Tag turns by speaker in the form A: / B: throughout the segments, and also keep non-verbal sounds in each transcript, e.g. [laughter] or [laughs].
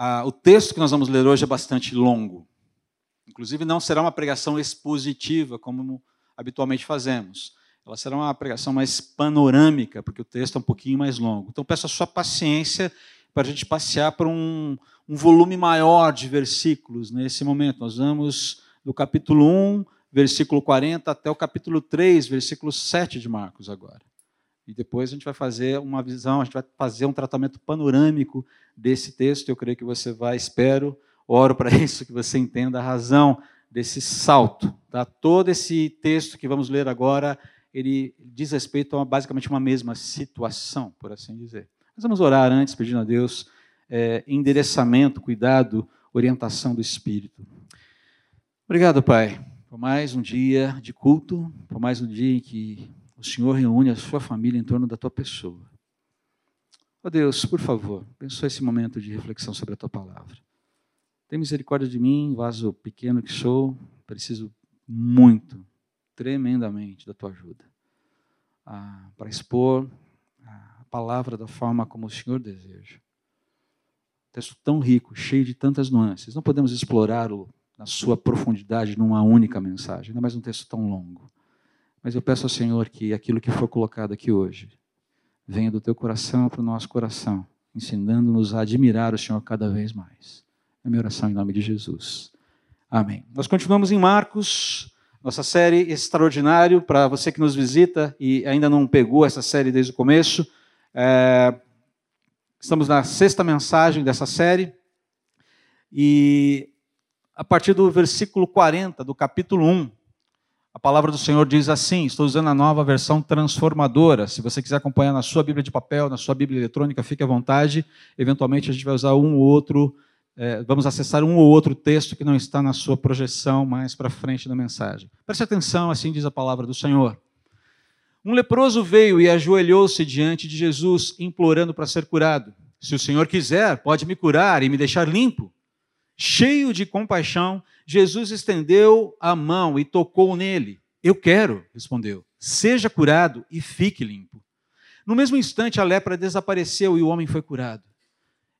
A: Ah, o texto que nós vamos ler hoje é bastante longo. Inclusive, não será uma pregação expositiva, como habitualmente fazemos. Ela será uma pregação mais panorâmica, porque o texto é um pouquinho mais longo. Então, peço a sua paciência para a gente passear por um, um volume maior de versículos nesse momento. Nós vamos do capítulo 1, versículo 40, até o capítulo 3, versículo 7 de Marcos agora. E depois a gente vai fazer uma visão, a gente vai fazer um tratamento panorâmico desse texto. Eu creio que você vai, espero, oro para [laughs] isso, que você entenda a razão desse salto. Tá? Todo esse texto que vamos ler agora, ele diz respeito a basicamente uma mesma situação, por assim dizer. Mas vamos orar antes, pedindo a Deus é, endereçamento, cuidado, orientação do Espírito. Obrigado, Pai, por mais um dia de culto, por mais um dia em que o Senhor reúne a sua família em torno da tua pessoa. Ó oh Deus, por favor, abençoe esse momento de reflexão sobre a tua palavra. Tem misericórdia de mim, vaso pequeno que sou, preciso muito, tremendamente da tua ajuda ah, para expor a palavra da forma como o Senhor deseja. Texto tão rico, cheio de tantas nuances. Não podemos explorá-lo na sua profundidade numa única mensagem, ainda mais um texto tão longo. Mas eu peço ao Senhor que aquilo que for colocado aqui hoje venha do teu coração para o nosso coração, ensinando-nos a admirar o Senhor cada vez mais. É minha oração em nome de Jesus. Amém. Nós continuamos em Marcos, nossa série extraordinário para você que nos visita e ainda não pegou essa série desde o começo. É, estamos na sexta mensagem dessa série e a partir do versículo 40 do capítulo 1, a palavra do Senhor diz assim: estou usando a nova versão transformadora. Se você quiser acompanhar na sua Bíblia de papel, na sua Bíblia eletrônica, fique à vontade. Eventualmente a gente vai usar um ou outro, é, vamos acessar um ou outro texto que não está na sua projeção mais para frente da mensagem. Preste atenção, assim diz a palavra do Senhor. Um leproso veio e ajoelhou-se diante de Jesus, implorando para ser curado. Se o Senhor quiser, pode me curar e me deixar limpo. Cheio de compaixão, Jesus estendeu a mão e tocou nele. Eu quero, respondeu. Seja curado e fique limpo. No mesmo instante, a lepra desapareceu e o homem foi curado.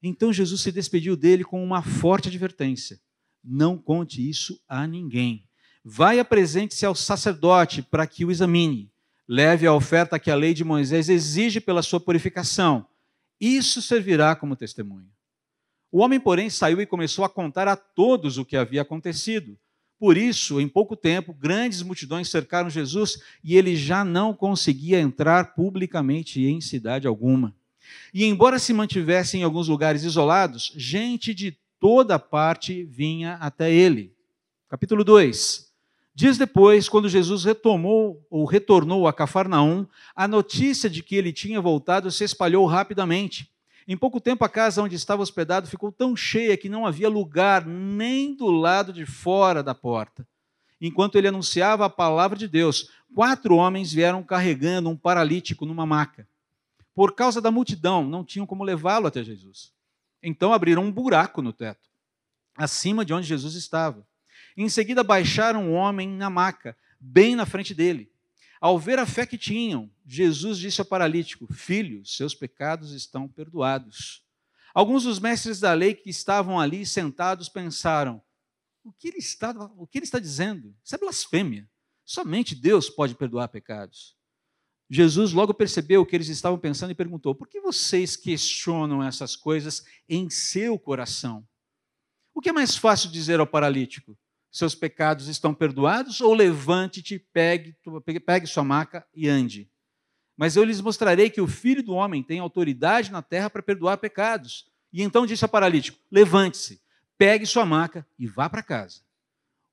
A: Então Jesus se despediu dele com uma forte advertência: Não conte isso a ninguém. Vai apresente-se ao sacerdote para que o examine. Leve a oferta que a lei de Moisés exige pela sua purificação. Isso servirá como testemunho. O homem, porém, saiu e começou a contar a todos o que havia acontecido. Por isso, em pouco tempo, grandes multidões cercaram Jesus e ele já não conseguia entrar publicamente em cidade alguma. E embora se mantivesse em alguns lugares isolados, gente de toda parte vinha até ele. Capítulo 2. Dias depois, quando Jesus retomou ou retornou a Cafarnaum, a notícia de que ele tinha voltado se espalhou rapidamente. Em pouco tempo, a casa onde estava hospedado ficou tão cheia que não havia lugar nem do lado de fora da porta. Enquanto ele anunciava a palavra de Deus, quatro homens vieram carregando um paralítico numa maca. Por causa da multidão, não tinham como levá-lo até Jesus. Então abriram um buraco no teto, acima de onde Jesus estava. Em seguida, baixaram um homem na maca, bem na frente dele. Ao ver a fé que tinham, Jesus disse ao paralítico: Filho, seus pecados estão perdoados. Alguns dos mestres da lei que estavam ali sentados pensaram: o que ele está, o que ele está dizendo? Isso é blasfêmia. Somente Deus pode perdoar pecados. Jesus logo percebeu o que eles estavam pensando e perguntou: Por que vocês questionam essas coisas em seu coração? O que é mais fácil dizer ao paralítico? Seus pecados estão perdoados, ou levante-te, pegue, pegue sua maca e ande. Mas eu lhes mostrarei que o filho do homem tem autoridade na terra para perdoar pecados. E então disse ao paralítico: Levante-se, pegue sua maca e vá para casa.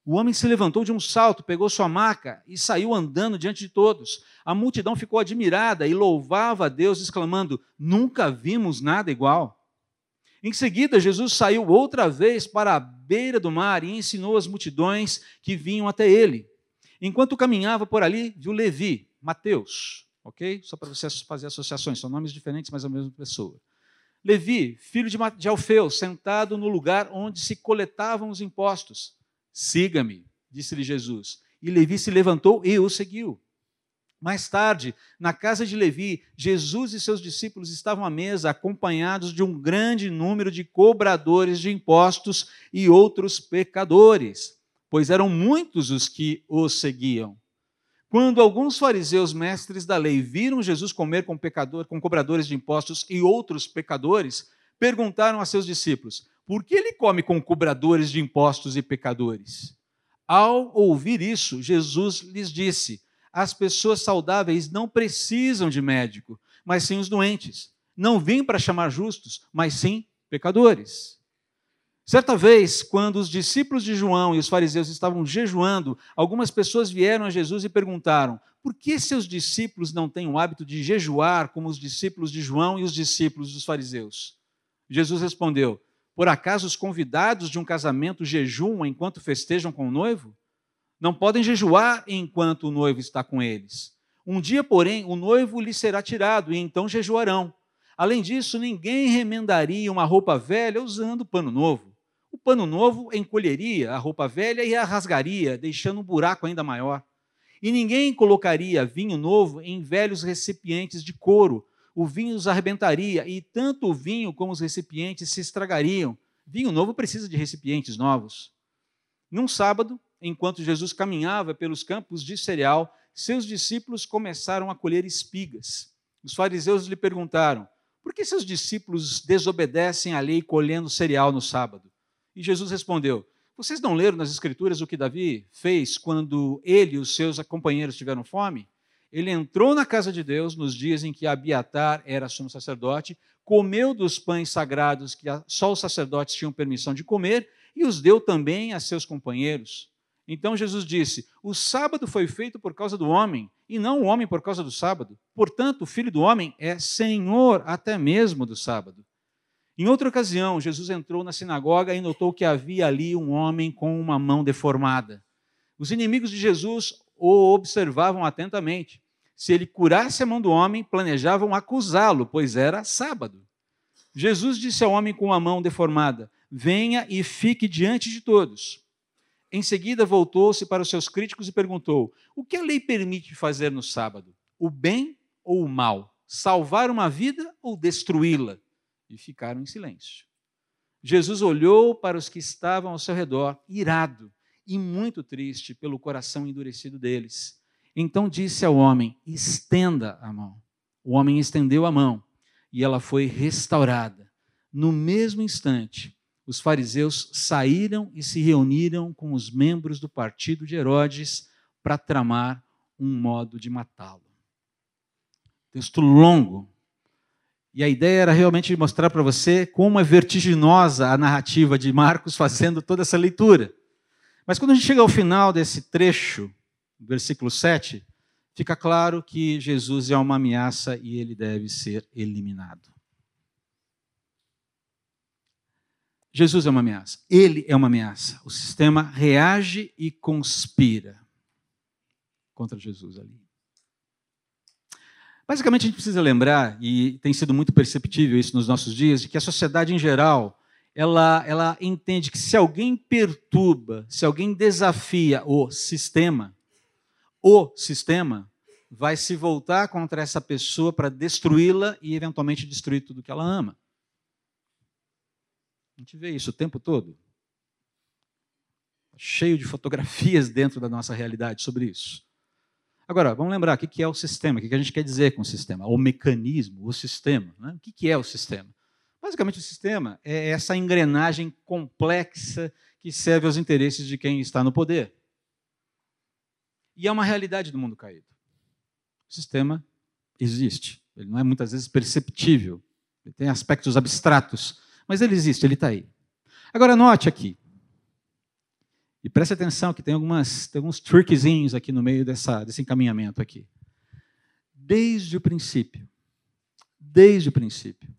A: O homem se levantou de um salto, pegou sua maca e saiu andando diante de todos. A multidão ficou admirada e louvava a Deus, exclamando: Nunca vimos nada igual. Em seguida, Jesus saiu outra vez para a beira do mar e ensinou as multidões que vinham até ele. Enquanto caminhava por ali, viu Levi, Mateus, ok? Só para você fazer associações, são nomes diferentes, mas a mesma pessoa. Levi, filho de Alfeu, sentado no lugar onde se coletavam os impostos. Siga-me, disse-lhe Jesus. E Levi se levantou e o seguiu. Mais tarde, na casa de Levi, Jesus e seus discípulos estavam à mesa, acompanhados de um grande número de cobradores de impostos e outros pecadores, pois eram muitos os que os seguiam. Quando alguns fariseus mestres da lei viram Jesus comer com pecador, com cobradores de impostos e outros pecadores, perguntaram a seus discípulos: por que ele come com cobradores de impostos e pecadores? Ao ouvir isso, Jesus lhes disse: as pessoas saudáveis não precisam de médico, mas sim os doentes. Não vim para chamar justos, mas sim pecadores. Certa vez, quando os discípulos de João e os fariseus estavam jejuando, algumas pessoas vieram a Jesus e perguntaram: por que seus discípulos não têm o hábito de jejuar como os discípulos de João e os discípulos dos fariseus? Jesus respondeu: Por acaso os convidados de um casamento jejuam enquanto festejam com o noivo? Não podem jejuar enquanto o noivo está com eles. Um dia, porém, o noivo lhe será tirado e então jejuarão. Além disso, ninguém remendaria uma roupa velha usando pano novo. O pano novo encolheria a roupa velha e a rasgaria, deixando um buraco ainda maior. E ninguém colocaria vinho novo em velhos recipientes de couro. O vinho os arrebentaria, e tanto o vinho como os recipientes se estragariam. Vinho novo precisa de recipientes novos. Num sábado, enquanto Jesus caminhava pelos campos de cereal, seus discípulos começaram a colher espigas. Os fariseus lhe perguntaram: por que seus discípulos desobedecem à lei colhendo cereal no sábado? E Jesus respondeu: Vocês não leram nas Escrituras o que Davi fez quando ele e os seus companheiros tiveram fome? Ele entrou na casa de Deus nos dias em que Abiatar era sumo sacerdote, comeu dos pães sagrados que só os sacerdotes tinham permissão de comer e os deu também a seus companheiros. Então Jesus disse: O sábado foi feito por causa do homem, e não o homem por causa do sábado. Portanto, o filho do homem é senhor até mesmo do sábado. Em outra ocasião, Jesus entrou na sinagoga e notou que havia ali um homem com uma mão deformada. Os inimigos de Jesus o observavam atentamente. Se ele curasse a mão do homem, planejavam acusá-lo, pois era sábado. Jesus disse ao homem com a mão deformada: Venha e fique diante de todos. Em seguida, voltou-se para os seus críticos e perguntou: O que a lei permite fazer no sábado? O bem ou o mal? Salvar uma vida ou destruí-la? E ficaram em silêncio. Jesus olhou para os que estavam ao seu redor, irado e muito triste pelo coração endurecido deles. Então disse ao homem: Estenda a mão. O homem estendeu a mão e ela foi restaurada. No mesmo instante, os fariseus saíram e se reuniram com os membros do partido de Herodes para tramar um modo de matá-lo. Texto longo. E a ideia era realmente mostrar para você como é vertiginosa a narrativa de Marcos fazendo toda essa leitura. Mas quando a gente chega ao final desse trecho, versículo 7, fica claro que Jesus é uma ameaça e ele deve ser eliminado. Jesus é uma ameaça. Ele é uma ameaça. O sistema reage e conspira contra Jesus ali. Basicamente, a gente precisa lembrar, e tem sido muito perceptível isso nos nossos dias, de que a sociedade em geral, ela, ela entende que se alguém perturba, se alguém desafia o sistema, o sistema vai se voltar contra essa pessoa para destruí-la e eventualmente destruir tudo que ela ama. A gente vê isso o tempo todo. Cheio de fotografias dentro da nossa realidade sobre isso. Agora, vamos lembrar o que é o sistema, o que a gente quer dizer com o sistema, o mecanismo, o sistema. Né? O que é o sistema? Basicamente, o sistema é essa engrenagem complexa que serve aos interesses de quem está no poder. E é uma realidade do mundo caído. O sistema existe. Ele não é muitas vezes perceptível. Ele tem aspectos abstratos. Mas ele existe, ele está aí. Agora, note aqui. E preste atenção que tem, algumas, tem alguns trickzinhos aqui no meio dessa, desse encaminhamento aqui. Desde o princípio. Desde o princípio.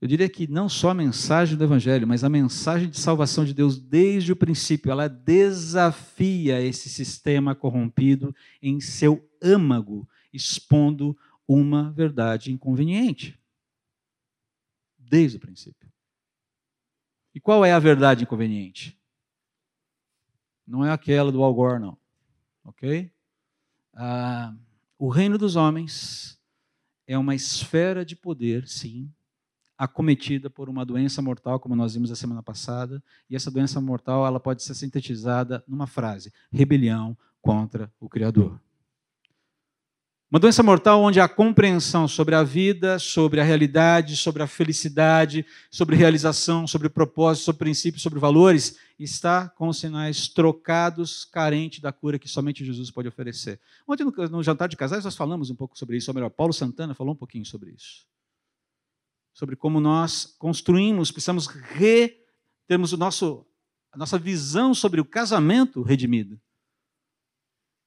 A: Eu diria que não só a mensagem do Evangelho, mas a mensagem de salvação de Deus desde o princípio, ela desafia esse sistema corrompido em seu âmago, expondo uma verdade inconveniente desde o princípio. E qual é a verdade inconveniente? Não é aquela do Al Gore, não. Ok? ah, o reino dos homens é uma esfera de poder, sim, acometida por uma doença mortal, como nós vimos a semana passada, e essa doença mortal ela pode ser sintetizada numa frase: rebelião contra o Criador. Uma doença mortal onde a compreensão sobre a vida, sobre a realidade, sobre a felicidade, sobre realização, sobre propósito, sobre princípios, sobre valores, está com os sinais trocados, carente da cura que somente Jesus pode oferecer. Ontem, no, jantar de casais, nós falamos um pouco sobre isso, ou melhor, Paulo Santana falou um pouquinho sobre isso. Sobre como nós construímos, precisamos re, termos o nosso, a nossa visão sobre o casamento redimido.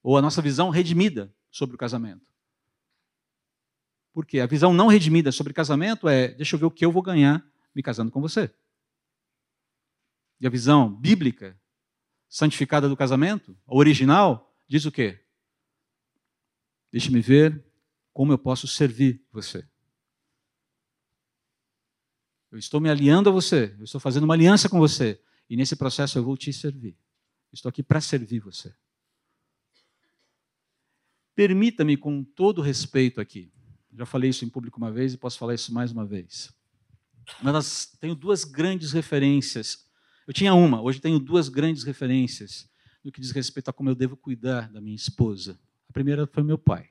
A: Ou a nossa visão redimida sobre o casamento. Porque a visão não redimida sobre casamento é: deixa eu ver o que eu vou ganhar me casando com você. E a visão bíblica, santificada do casamento, original, diz o quê? Deixe-me ver como eu posso servir você. Eu estou me aliando a você, eu estou fazendo uma aliança com você, e nesse processo eu vou te servir. Estou aqui para servir você. Permita-me, com todo respeito aqui, já falei isso em público uma vez e posso falar isso mais uma vez. Mas tenho duas grandes referências. Eu tinha uma, hoje tenho duas grandes referências no que diz respeito a como eu devo cuidar da minha esposa. A primeira foi meu pai,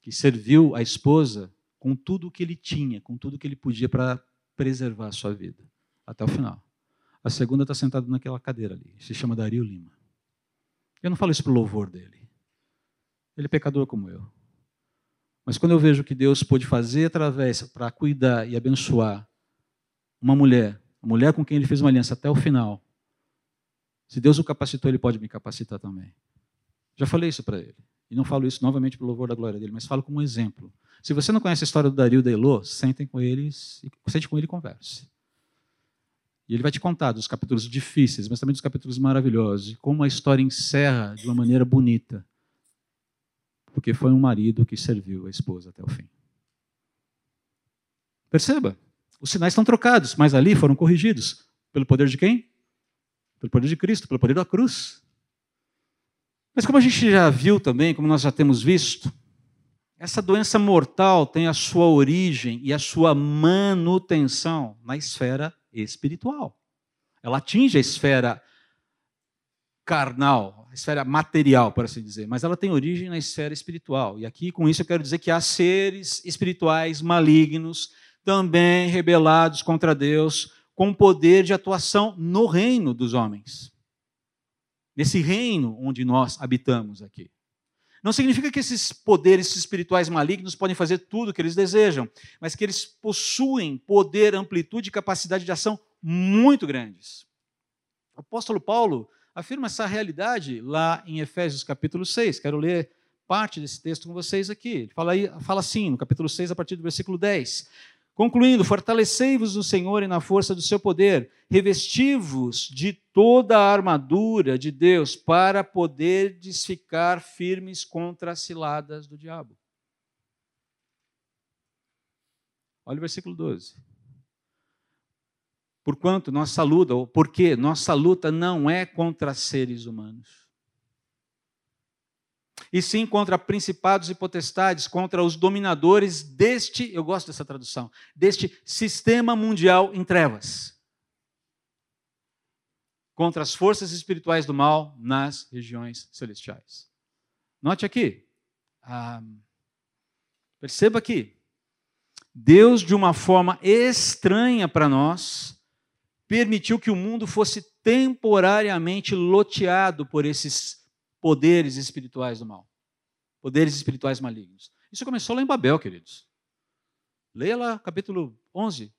A: que serviu a esposa com tudo o que ele tinha, com tudo o que ele podia para preservar a sua vida, até o final. A segunda está sentada naquela cadeira ali, se chama Dario Lima. Eu não falo isso para louvor dele. Ele é pecador como eu. Mas quando eu vejo que Deus pôde fazer através para cuidar e abençoar uma mulher, a mulher com quem ele fez uma aliança até o final, se Deus o capacitou, ele pode me capacitar também. Já falei isso para ele. E não falo isso novamente pelo louvor da glória dele, mas falo como um exemplo. Se você não conhece a história do Dario da Elô, sentem com eles, sente com ele e converse. E ele vai te contar dos capítulos difíceis, mas também dos capítulos maravilhosos, e como a história encerra de uma maneira bonita porque foi um marido que serviu a esposa até o fim. Perceba, os sinais estão trocados, mas ali foram corrigidos. Pelo poder de quem? Pelo poder de Cristo, pelo poder da cruz. Mas como a gente já viu também, como nós já temos visto, essa doença mortal tem a sua origem e a sua manutenção na esfera espiritual. Ela atinge a esfera carnal, a esfera material, por assim dizer, mas ela tem origem na esfera espiritual. E aqui, com isso, eu quero dizer que há seres espirituais malignos, também rebelados contra Deus, com poder de atuação no reino dos homens. Nesse reino onde nós habitamos aqui. Não significa que esses poderes espirituais malignos podem fazer tudo o que eles desejam, mas que eles possuem poder, amplitude e capacidade de ação muito grandes. O apóstolo Paulo afirma essa realidade lá em Efésios capítulo 6. Quero ler parte desse texto com vocês aqui. Ele fala, aí, fala assim, no capítulo 6, a partir do versículo 10. Concluindo, fortalecei-vos no Senhor e na força do seu poder, revesti-vos de toda a armadura de Deus para poderdes ficar firmes contra as ciladas do diabo. Olha o versículo 12. Porquanto nossa luta, ou porque nossa luta não é contra seres humanos. E sim contra principados e potestades, contra os dominadores deste, eu gosto dessa tradução, deste sistema mundial em trevas. Contra as forças espirituais do mal nas regiões celestiais. Note aqui, ah, perceba aqui, Deus, de uma forma estranha para nós, permitiu que o mundo fosse temporariamente loteado por esses poderes espirituais do mal, poderes espirituais malignos. Isso começou lá em Babel, queridos. Leia lá capítulo 11,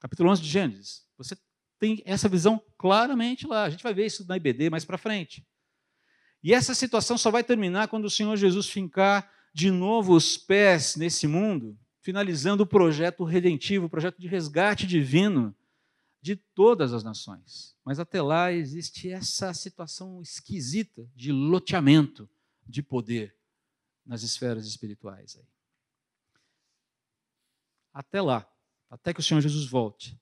A: capítulo 11 de Gênesis. Você tem essa visão claramente lá. A gente vai ver isso na IBD mais para frente. E essa situação só vai terminar quando o Senhor Jesus fincar de novo os pés nesse mundo, finalizando o projeto redentivo, o projeto de resgate divino de todas as nações. Mas até lá existe essa situação esquisita de loteamento de poder nas esferas espirituais. Aí. Até lá, até que o Senhor Jesus volte,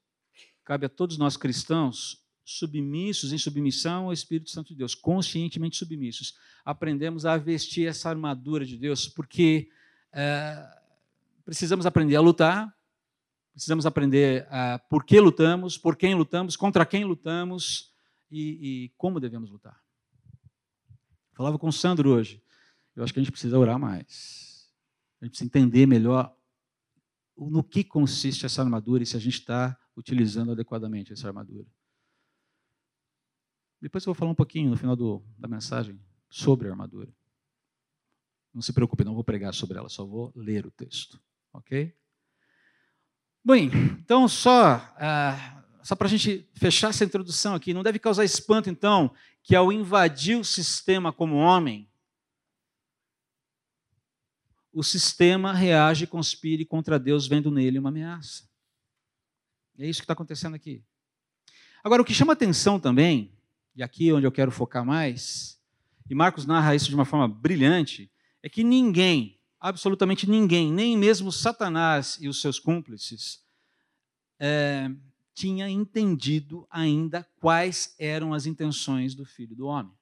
A: cabe a todos nós cristãos submissos, em submissão ao Espírito Santo de Deus, conscientemente submissos, aprendemos a vestir essa armadura de Deus, porque é, precisamos aprender a lutar, precisamos aprender a, por que lutamos, por quem lutamos, contra quem lutamos e, e como devemos lutar. Falava com o Sandro hoje. Eu acho que a gente precisa orar mais. A gente precisa entender melhor no que consiste essa armadura e se a gente está utilizando adequadamente essa armadura. Depois eu vou falar um pouquinho no final do, da mensagem sobre a armadura. Não se preocupe, não vou pregar sobre ela, só vou ler o texto, ok? Bem, então só, ah, só para a gente fechar essa introdução aqui, não deve causar espanto então que ao invadir o sistema como homem, o sistema reage e conspire contra Deus, vendo nele uma ameaça. É isso que está acontecendo aqui. Agora, o que chama atenção também, e aqui é onde eu quero focar mais, e Marcos narra isso de uma forma brilhante, é que ninguém, absolutamente ninguém, nem mesmo Satanás e os seus cúmplices, é, tinha entendido ainda quais eram as intenções do filho do homem.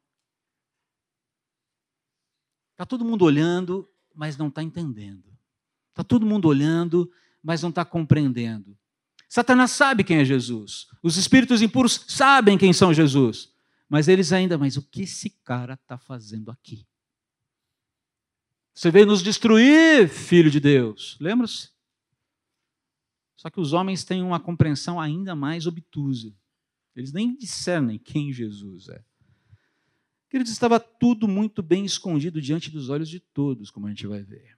A: Está todo mundo olhando mas não está entendendo. Está todo mundo olhando, mas não está compreendendo. Satanás sabe quem é Jesus. Os espíritos impuros sabem quem são Jesus. Mas eles ainda, mas o que esse cara está fazendo aqui? Você veio nos destruir, filho de Deus. Lembra-se? Só que os homens têm uma compreensão ainda mais obtusa. Eles nem discernem quem Jesus é. Queridos, estava tudo muito bem escondido diante dos olhos de todos, como a gente vai ver.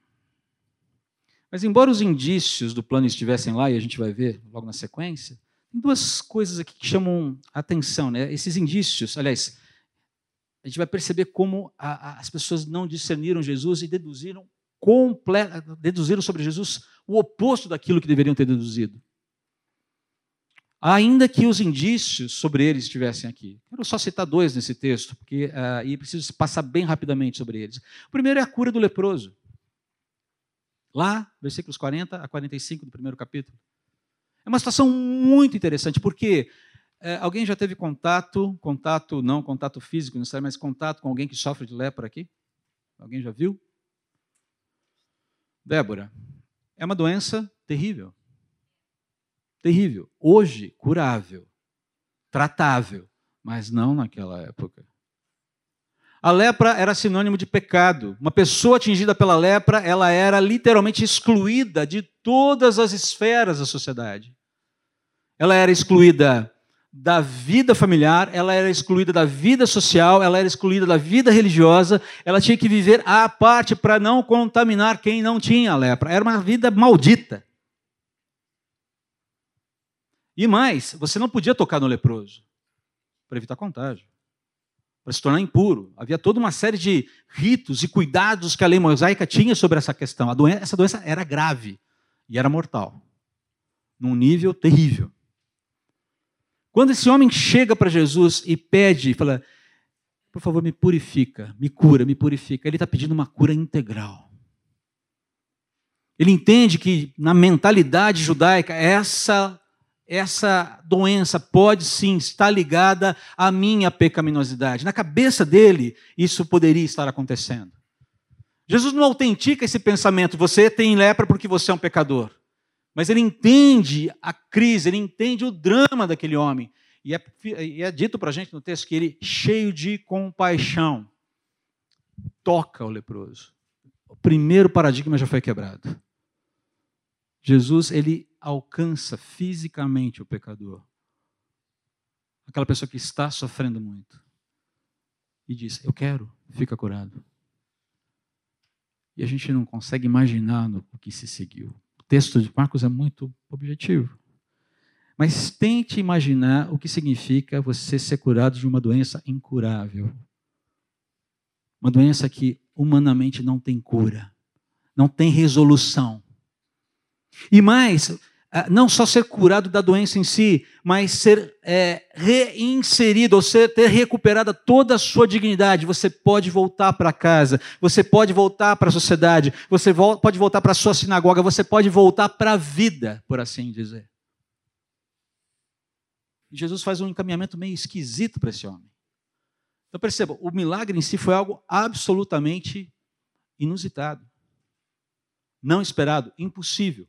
A: Mas, embora os indícios do plano estivessem lá, e a gente vai ver logo na sequência, tem duas coisas aqui que chamam a atenção. Né? Esses indícios, aliás, a gente vai perceber como a, a, as pessoas não discerniram Jesus e deduziram, deduziram sobre Jesus o oposto daquilo que deveriam ter deduzido ainda que os indícios sobre eles estivessem aqui. Quero só citar dois nesse texto, porque uh, e preciso passar bem rapidamente sobre eles. O primeiro é a cura do leproso. Lá, versículos 40 a 45 do primeiro capítulo. É uma situação muito interessante, porque uh, alguém já teve contato, contato não contato físico necessariamente, mas contato com alguém que sofre de lepra aqui? Alguém já viu? Débora, é uma doença terrível terrível. Hoje, curável, tratável, mas não naquela época. A lepra era sinônimo de pecado. Uma pessoa atingida pela lepra, ela era literalmente excluída de todas as esferas da sociedade. Ela era excluída da vida familiar, ela era excluída da vida social, ela era excluída da vida religiosa, ela tinha que viver à parte para não contaminar quem não tinha lepra. Era uma vida maldita. E mais, você não podia tocar no leproso para evitar contágio, para se tornar impuro. Havia toda uma série de ritos e cuidados que a lei mosaica tinha sobre essa questão. Doença, essa doença era grave e era mortal, num nível terrível. Quando esse homem chega para Jesus e pede, fala: por favor, me purifica, me cura, me purifica. Ele está pedindo uma cura integral. Ele entende que na mentalidade judaica essa essa doença pode sim estar ligada à minha pecaminosidade. Na cabeça dele, isso poderia estar acontecendo. Jesus não autentica esse pensamento, você tem lepra porque você é um pecador. Mas ele entende a crise, ele entende o drama daquele homem. E é, e é dito para a gente no texto que ele, cheio de compaixão, toca o leproso. O primeiro paradigma já foi quebrado. Jesus, ele alcança fisicamente o pecador. Aquela pessoa que está sofrendo muito. E diz: Eu quero, fica curado. E a gente não consegue imaginar o que se seguiu. Texto de Marcos é muito objetivo. Mas tente imaginar o que significa você ser curado de uma doença incurável. Uma doença que humanamente não tem cura, não tem resolução. E mais, não só ser curado da doença em si, mas ser é, reinserido, ou ser, ter recuperada toda a sua dignidade. Você pode voltar para casa, você pode voltar para a sociedade, você vo pode voltar para a sua sinagoga, você pode voltar para a vida, por assim dizer. E Jesus faz um encaminhamento meio esquisito para esse homem. Então perceba, o milagre em si foi algo absolutamente inusitado, não esperado, impossível,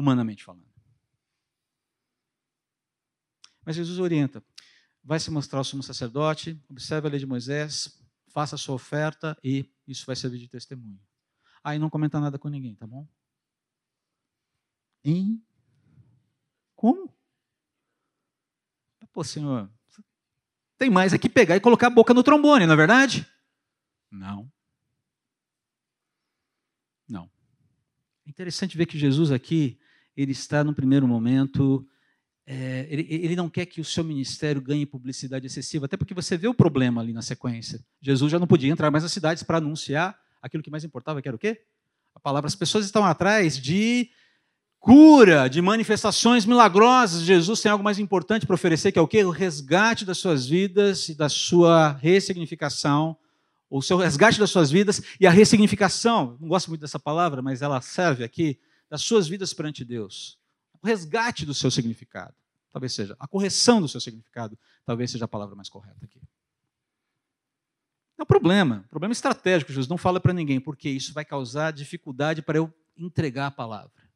A: humanamente falando. Mas Jesus orienta: vai se mostrar o sumo sacerdote, observe a lei de Moisés, faça a sua oferta e isso vai servir de testemunho. Aí não comenta nada com ninguém, tá bom? Em como? Pô, senhor, tem mais aqui pegar e colocar a boca no trombone, não é verdade? Não. Não. É interessante ver que Jesus aqui, ele está no primeiro momento, é, ele, ele não quer que o seu ministério ganhe publicidade excessiva, até porque você vê o problema ali na sequência. Jesus já não podia entrar mais nas cidades para anunciar aquilo que mais importava, que era o quê? A palavra. As pessoas estão atrás de cura, de manifestações milagrosas. Jesus tem algo mais importante para oferecer, que é o quê? O resgate das suas vidas e da sua ressignificação, o seu resgate das suas vidas e a ressignificação. Não gosto muito dessa palavra, mas ela serve aqui das suas vidas perante Deus. O resgate do seu significado. Talvez seja a correção do seu significado, talvez seja a palavra mais correta aqui. É um problema, problema estratégico. Jesus não fala para ninguém, porque isso vai causar dificuldade para eu entregar a palavra.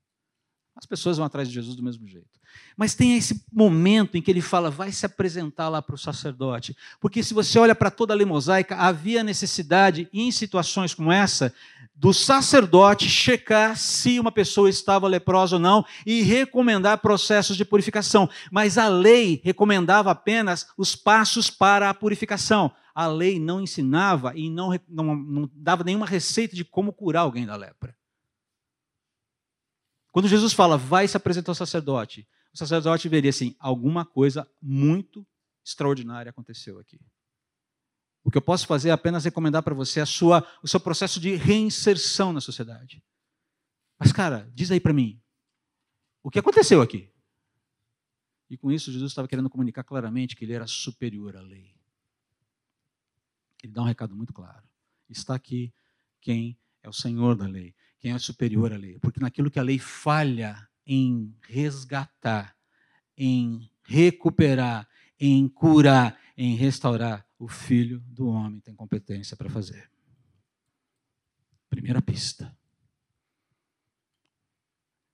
A: As pessoas vão atrás de Jesus do mesmo jeito. Mas tem esse momento em que ele fala, vai se apresentar lá para o sacerdote. Porque se você olha para toda a lei mosaica, havia necessidade, em situações como essa, do sacerdote checar se uma pessoa estava leprosa ou não e recomendar processos de purificação. Mas a lei recomendava apenas os passos para a purificação. A lei não ensinava e não, não, não dava nenhuma receita de como curar alguém da lepra. Quando Jesus fala, vai se apresentar ao sacerdote, o sacerdote veria assim: alguma coisa muito extraordinária aconteceu aqui. O que eu posso fazer é apenas recomendar para você a sua, o seu processo de reinserção na sociedade. Mas, cara, diz aí para mim, o que aconteceu aqui? E com isso, Jesus estava querendo comunicar claramente que ele era superior à lei. Ele dá um recado muito claro. Está aqui quem é o Senhor da lei quem é superior à lei. Porque naquilo que a lei falha em resgatar, em recuperar, em curar, em restaurar, o filho do homem tem competência para fazer. Primeira pista.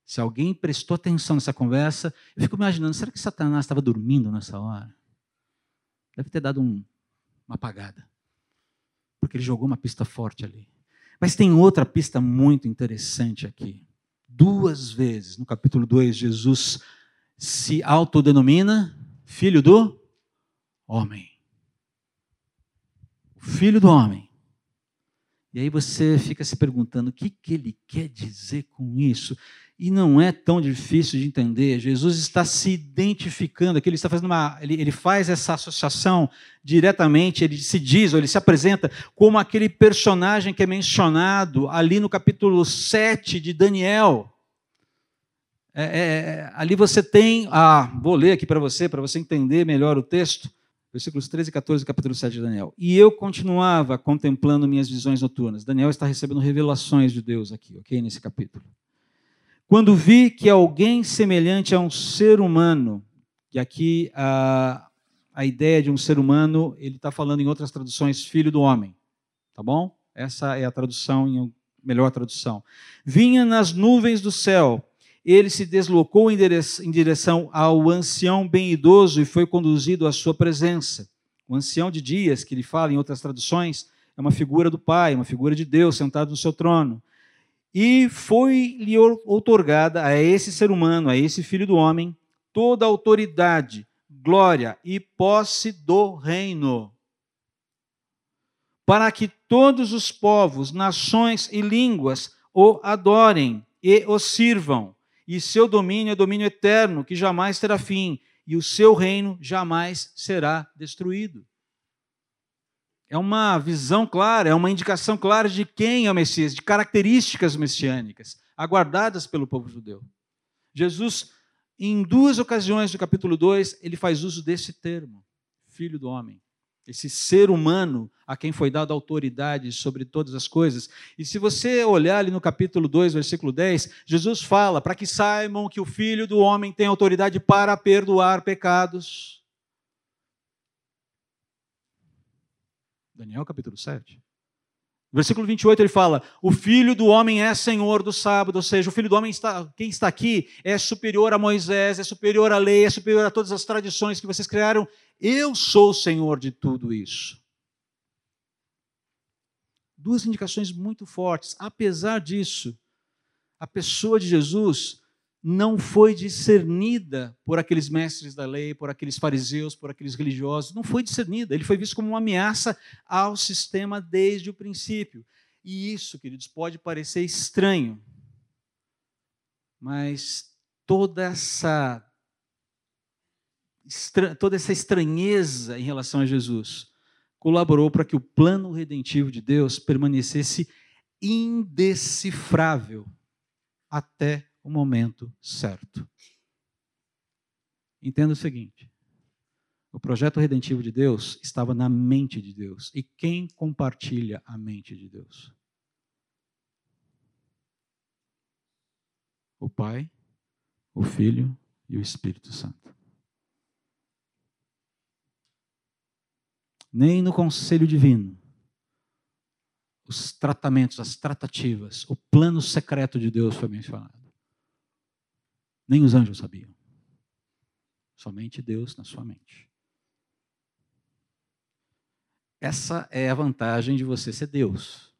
A: Se alguém prestou atenção nessa conversa, eu fico imaginando, será que Satanás estava dormindo nessa hora? Deve ter dado um, uma apagada. Porque ele jogou uma pista forte ali. Mas tem outra pista muito interessante aqui. Duas vezes, no capítulo 2, Jesus se autodenomina filho do homem. Filho do homem. E aí você fica se perguntando o que, que ele quer dizer com isso. E não é tão difícil de entender. Jesus está se identificando aqui, ele está fazendo uma. Ele, ele faz essa associação diretamente, ele se diz, ou ele se apresenta como aquele personagem que é mencionado ali no capítulo 7 de Daniel. É, é, é, ali você tem. Ah, vou ler aqui para você, para você entender melhor o texto. Versículos 13 e 14 do capítulo 7 de Daniel. E eu continuava contemplando minhas visões noturnas. Daniel está recebendo revelações de Deus aqui, ok? Nesse capítulo. Quando vi que alguém semelhante a um ser humano, e aqui a, a ideia de um ser humano, ele está falando em outras traduções, filho do homem, tá bom? Essa é a tradução, melhor tradução. Vinha nas nuvens do céu, ele se deslocou em direção, ao ancião bem idoso e foi conduzido à sua presença. O ancião de dias, que ele fala em outras traduções, é uma figura do Pai, uma figura de Deus sentado no seu trono. E foi-lhe outorgada a esse ser humano, a esse filho do homem, toda a autoridade, glória e posse do reino, para que todos os povos, nações e línguas o adorem e o sirvam. E seu domínio é domínio eterno, que jamais terá fim, e o seu reino jamais será destruído. É uma visão clara, é uma indicação clara de quem é o Messias, de características messiânicas, aguardadas pelo povo judeu. Jesus, em duas ocasiões do capítulo 2, ele faz uso desse termo, filho do homem. Esse ser humano a quem foi dada autoridade sobre todas as coisas. E se você olhar ali no capítulo 2, versículo 10, Jesus fala para que saibam que o Filho do Homem tem autoridade para perdoar pecados. Daniel capítulo 7. Versículo 28 ele fala: O filho do homem é senhor do sábado, ou seja, o filho do homem, está, quem está aqui, é superior a Moisés, é superior à lei, é superior a todas as tradições que vocês criaram. Eu sou o senhor de tudo isso. Duas indicações muito fortes. Apesar disso, a pessoa de Jesus não foi discernida por aqueles mestres da lei, por aqueles fariseus, por aqueles religiosos, não foi discernida. Ele foi visto como uma ameaça ao sistema desde o princípio. E isso, queridos, pode parecer estranho, mas toda essa toda essa estranheza em relação a Jesus colaborou para que o plano redentivo de Deus permanecesse indecifrável até o momento certo. Entenda o seguinte: o projeto redentivo de Deus estava na mente de Deus. E quem compartilha a mente de Deus? O Pai, o Filho e o Espírito Santo. Nem no conselho divino, os tratamentos, as tratativas, o plano secreto de Deus foi mencionado. Nem os anjos sabiam. Somente Deus na sua mente. Essa é a vantagem de você ser Deus.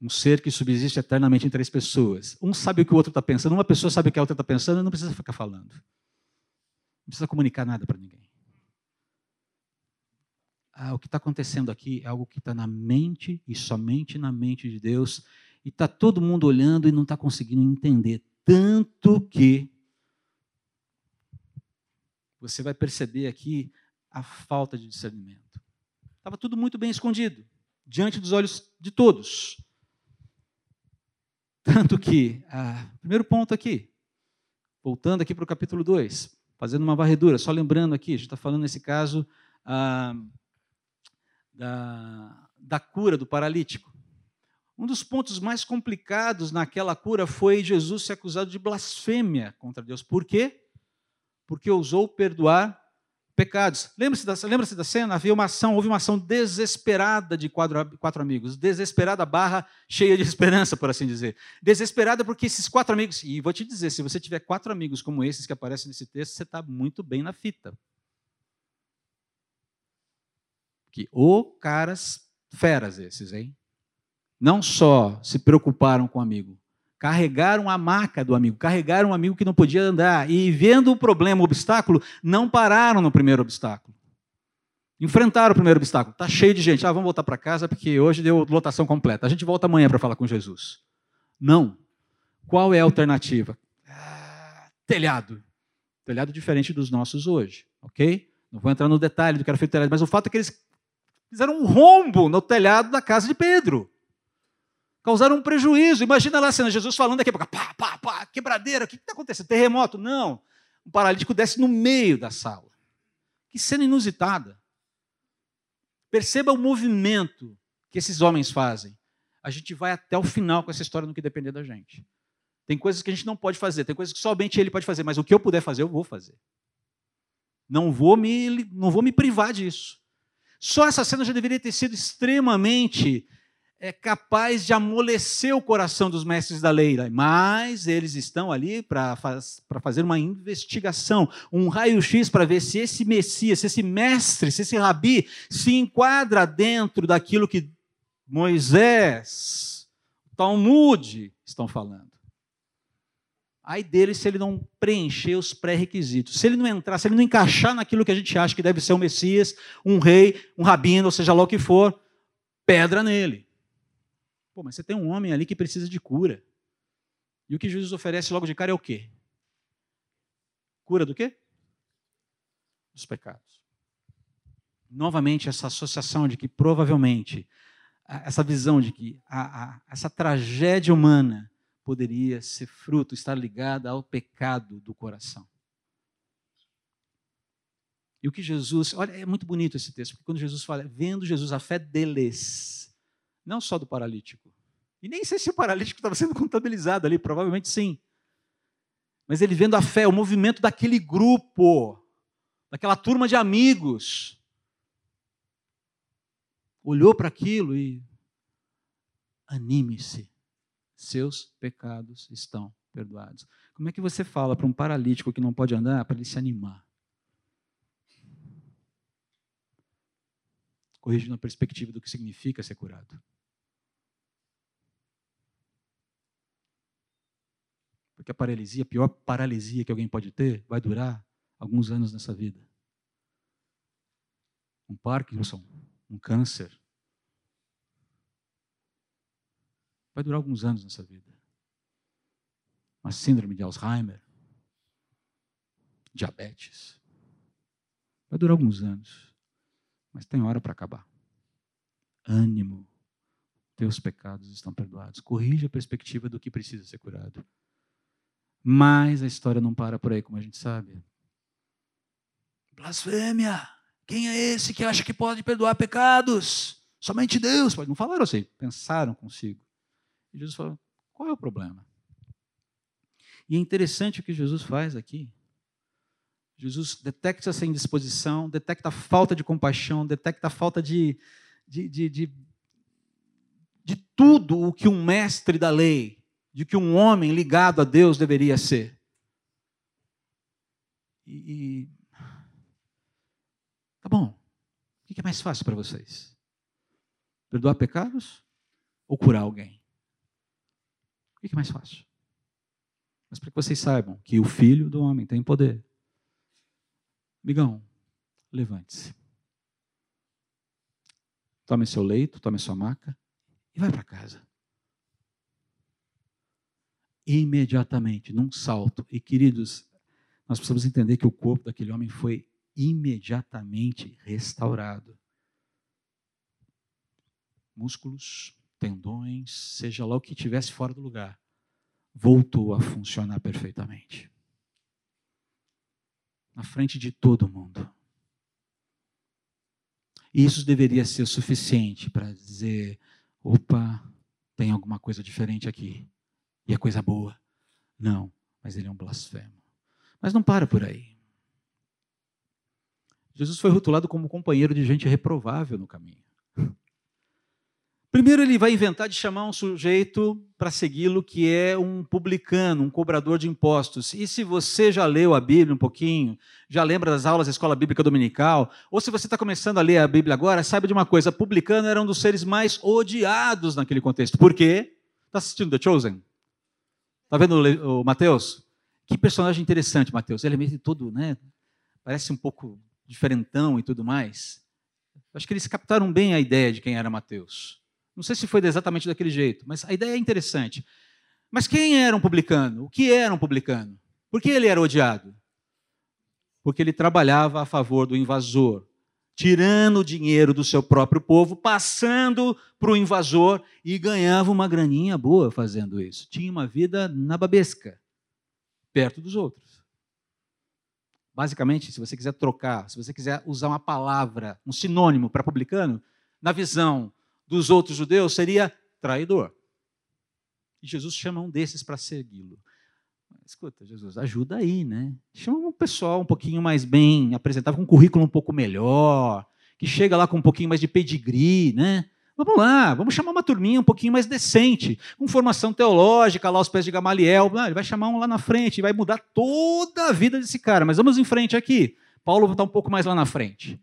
A: Um ser que subsiste eternamente em três pessoas. Um sabe o que o outro está pensando, uma pessoa sabe o que a outra está pensando, não precisa ficar falando. Não precisa comunicar nada para ninguém. Ah, o que está acontecendo aqui é algo que está na mente e somente na mente de Deus, e está todo mundo olhando e não está conseguindo entender. Tanto que você vai perceber aqui a falta de discernimento. Estava tudo muito bem escondido, diante dos olhos de todos. Tanto que, ah, primeiro ponto aqui, voltando aqui para o capítulo 2, fazendo uma varredura, só lembrando aqui, a gente está falando nesse caso ah, da, da cura do paralítico. Um dos pontos mais complicados naquela cura foi Jesus ser acusado de blasfêmia contra Deus. Por quê? Porque ousou perdoar pecados. Lembra-se da, lembra da cena? Havia uma ação, houve uma ação desesperada de quatro, quatro amigos. Desesperada barra cheia de esperança, por assim dizer. Desesperada porque esses quatro amigos, e vou te dizer, se você tiver quatro amigos como esses que aparecem nesse texto, você está muito bem na fita. Que ô caras feras esses, hein? não só se preocuparam com o amigo, carregaram a maca do amigo, carregaram um amigo que não podia andar e, vendo o problema, o obstáculo, não pararam no primeiro obstáculo. Enfrentaram o primeiro obstáculo. Está cheio de gente. Ah, vamos voltar para casa porque hoje deu lotação completa. A gente volta amanhã para falar com Jesus. Não. Qual é a alternativa? Ah, telhado. Telhado diferente dos nossos hoje, ok? Não vou entrar no detalhe do que era feito telhado, mas o fato é que eles fizeram um rombo no telhado da casa de Pedro causaram um prejuízo. Imagina lá a cena, Jesus falando aqui, pá, pá, pá, quebradeira, o que está acontecendo? Terremoto? Não. Um paralítico desce no meio da sala. Que cena inusitada. Perceba o movimento que esses homens fazem. A gente vai até o final com essa história no que depender da gente. Tem coisas que a gente não pode fazer, tem coisas que somente ele pode fazer, mas o que eu puder fazer, eu vou fazer. Não vou me, não vou me privar disso. Só essa cena já deveria ter sido extremamente é capaz de amolecer o coração dos mestres da lei, mas eles estão ali para faz, fazer uma investigação, um raio-x para ver se esse Messias, se esse mestre, se esse rabi se enquadra dentro daquilo que Moisés, Talmud estão falando. Aí dele se ele não preencher os pré-requisitos. Se ele não entrar, se ele não encaixar naquilo que a gente acha que deve ser um Messias, um rei, um rabino, ou seja lá o que for, pedra nele. Pô, mas você tem um homem ali que precisa de cura. E o que Jesus oferece logo de cara é o quê? Cura do quê? Dos pecados. Novamente, essa associação de que provavelmente, essa visão de que a, a, essa tragédia humana poderia ser fruto, estar ligada ao pecado do coração. E o que Jesus. Olha, é muito bonito esse texto, porque quando Jesus fala, vendo Jesus a fé deles, não só do paralítico. E nem sei se o paralítico estava sendo contabilizado ali, provavelmente sim. Mas ele vendo a fé, o movimento daquele grupo, daquela turma de amigos, olhou para aquilo e anime-se, seus pecados estão perdoados. Como é que você fala para um paralítico que não pode andar para ele se animar? Corrigindo a perspectiva do que significa ser curado. Porque a paralisia, a pior paralisia que alguém pode ter, vai durar alguns anos nessa vida. Um Parkinson, um câncer. Vai durar alguns anos nessa vida. Uma síndrome de Alzheimer, diabetes. Vai durar alguns anos. Mas tem hora para acabar. Ânimo. Teus pecados estão perdoados. Corrija a perspectiva do que precisa ser curado. Mas a história não para por aí, como a gente sabe. Blasfêmia! Quem é esse que acha que pode perdoar pecados? Somente Deus pode. Não falaram assim, pensaram consigo. E Jesus falou: qual é o problema? E é interessante o que Jesus faz aqui. Jesus detecta essa indisposição, detecta a falta de compaixão, detecta a falta de, de, de, de, de tudo o que um mestre da lei de que um homem ligado a Deus deveria ser. E, e tá bom. O que é mais fácil para vocês? Perdoar pecados ou curar alguém? O que é mais fácil? Mas para que vocês saibam que o filho do homem tem poder. Migão, levante-se. Tome seu leito, tome sua maca e vai para casa imediatamente, num salto. E queridos, nós precisamos entender que o corpo daquele homem foi imediatamente restaurado. Músculos, tendões, seja lá o que tivesse fora do lugar, voltou a funcionar perfeitamente. Na frente de todo mundo. Isso deveria ser suficiente para dizer: opa, tem alguma coisa diferente aqui e é coisa boa. Não, mas ele é um blasfemo. Mas não para por aí. Jesus foi rotulado como companheiro de gente reprovável no caminho. Primeiro, ele vai inventar de chamar um sujeito para segui-lo que é um publicano, um cobrador de impostos. E se você já leu a Bíblia um pouquinho, já lembra das aulas da escola bíblica dominical, ou se você está começando a ler a Bíblia agora, saiba de uma coisa: publicano era um dos seres mais odiados naquele contexto. Por quê? Está assistindo The Chosen? Está vendo o, Mateus? Que personagem interessante, Mateus. Ele é meio todo, né? Parece um pouco diferentão e tudo mais. Acho que eles captaram bem a ideia de quem era Mateus. Não sei se foi exatamente daquele jeito, mas a ideia é interessante. Mas quem era um publicano? O que era um publicano? Por que ele era odiado? Porque ele trabalhava a favor do invasor tirando o dinheiro do seu próprio povo, passando para o invasor e ganhava uma graninha boa fazendo isso. Tinha uma vida nababesca, perto dos outros. Basicamente, se você quiser trocar, se você quiser usar uma palavra, um sinônimo para publicano, na visão dos outros judeus seria traidor. E Jesus chama um desses para segui-lo. Escuta, Jesus, ajuda aí, né? Chama um pessoal um pouquinho mais bem apresentado, com um currículo um pouco melhor, que chega lá com um pouquinho mais de pedigree, né? Vamos lá, vamos chamar uma turminha um pouquinho mais decente, com formação teológica lá aos pés de Gamaliel. Ah, ele vai chamar um lá na frente, vai mudar toda a vida desse cara. Mas vamos em frente aqui. Paulo estar um pouco mais lá na frente.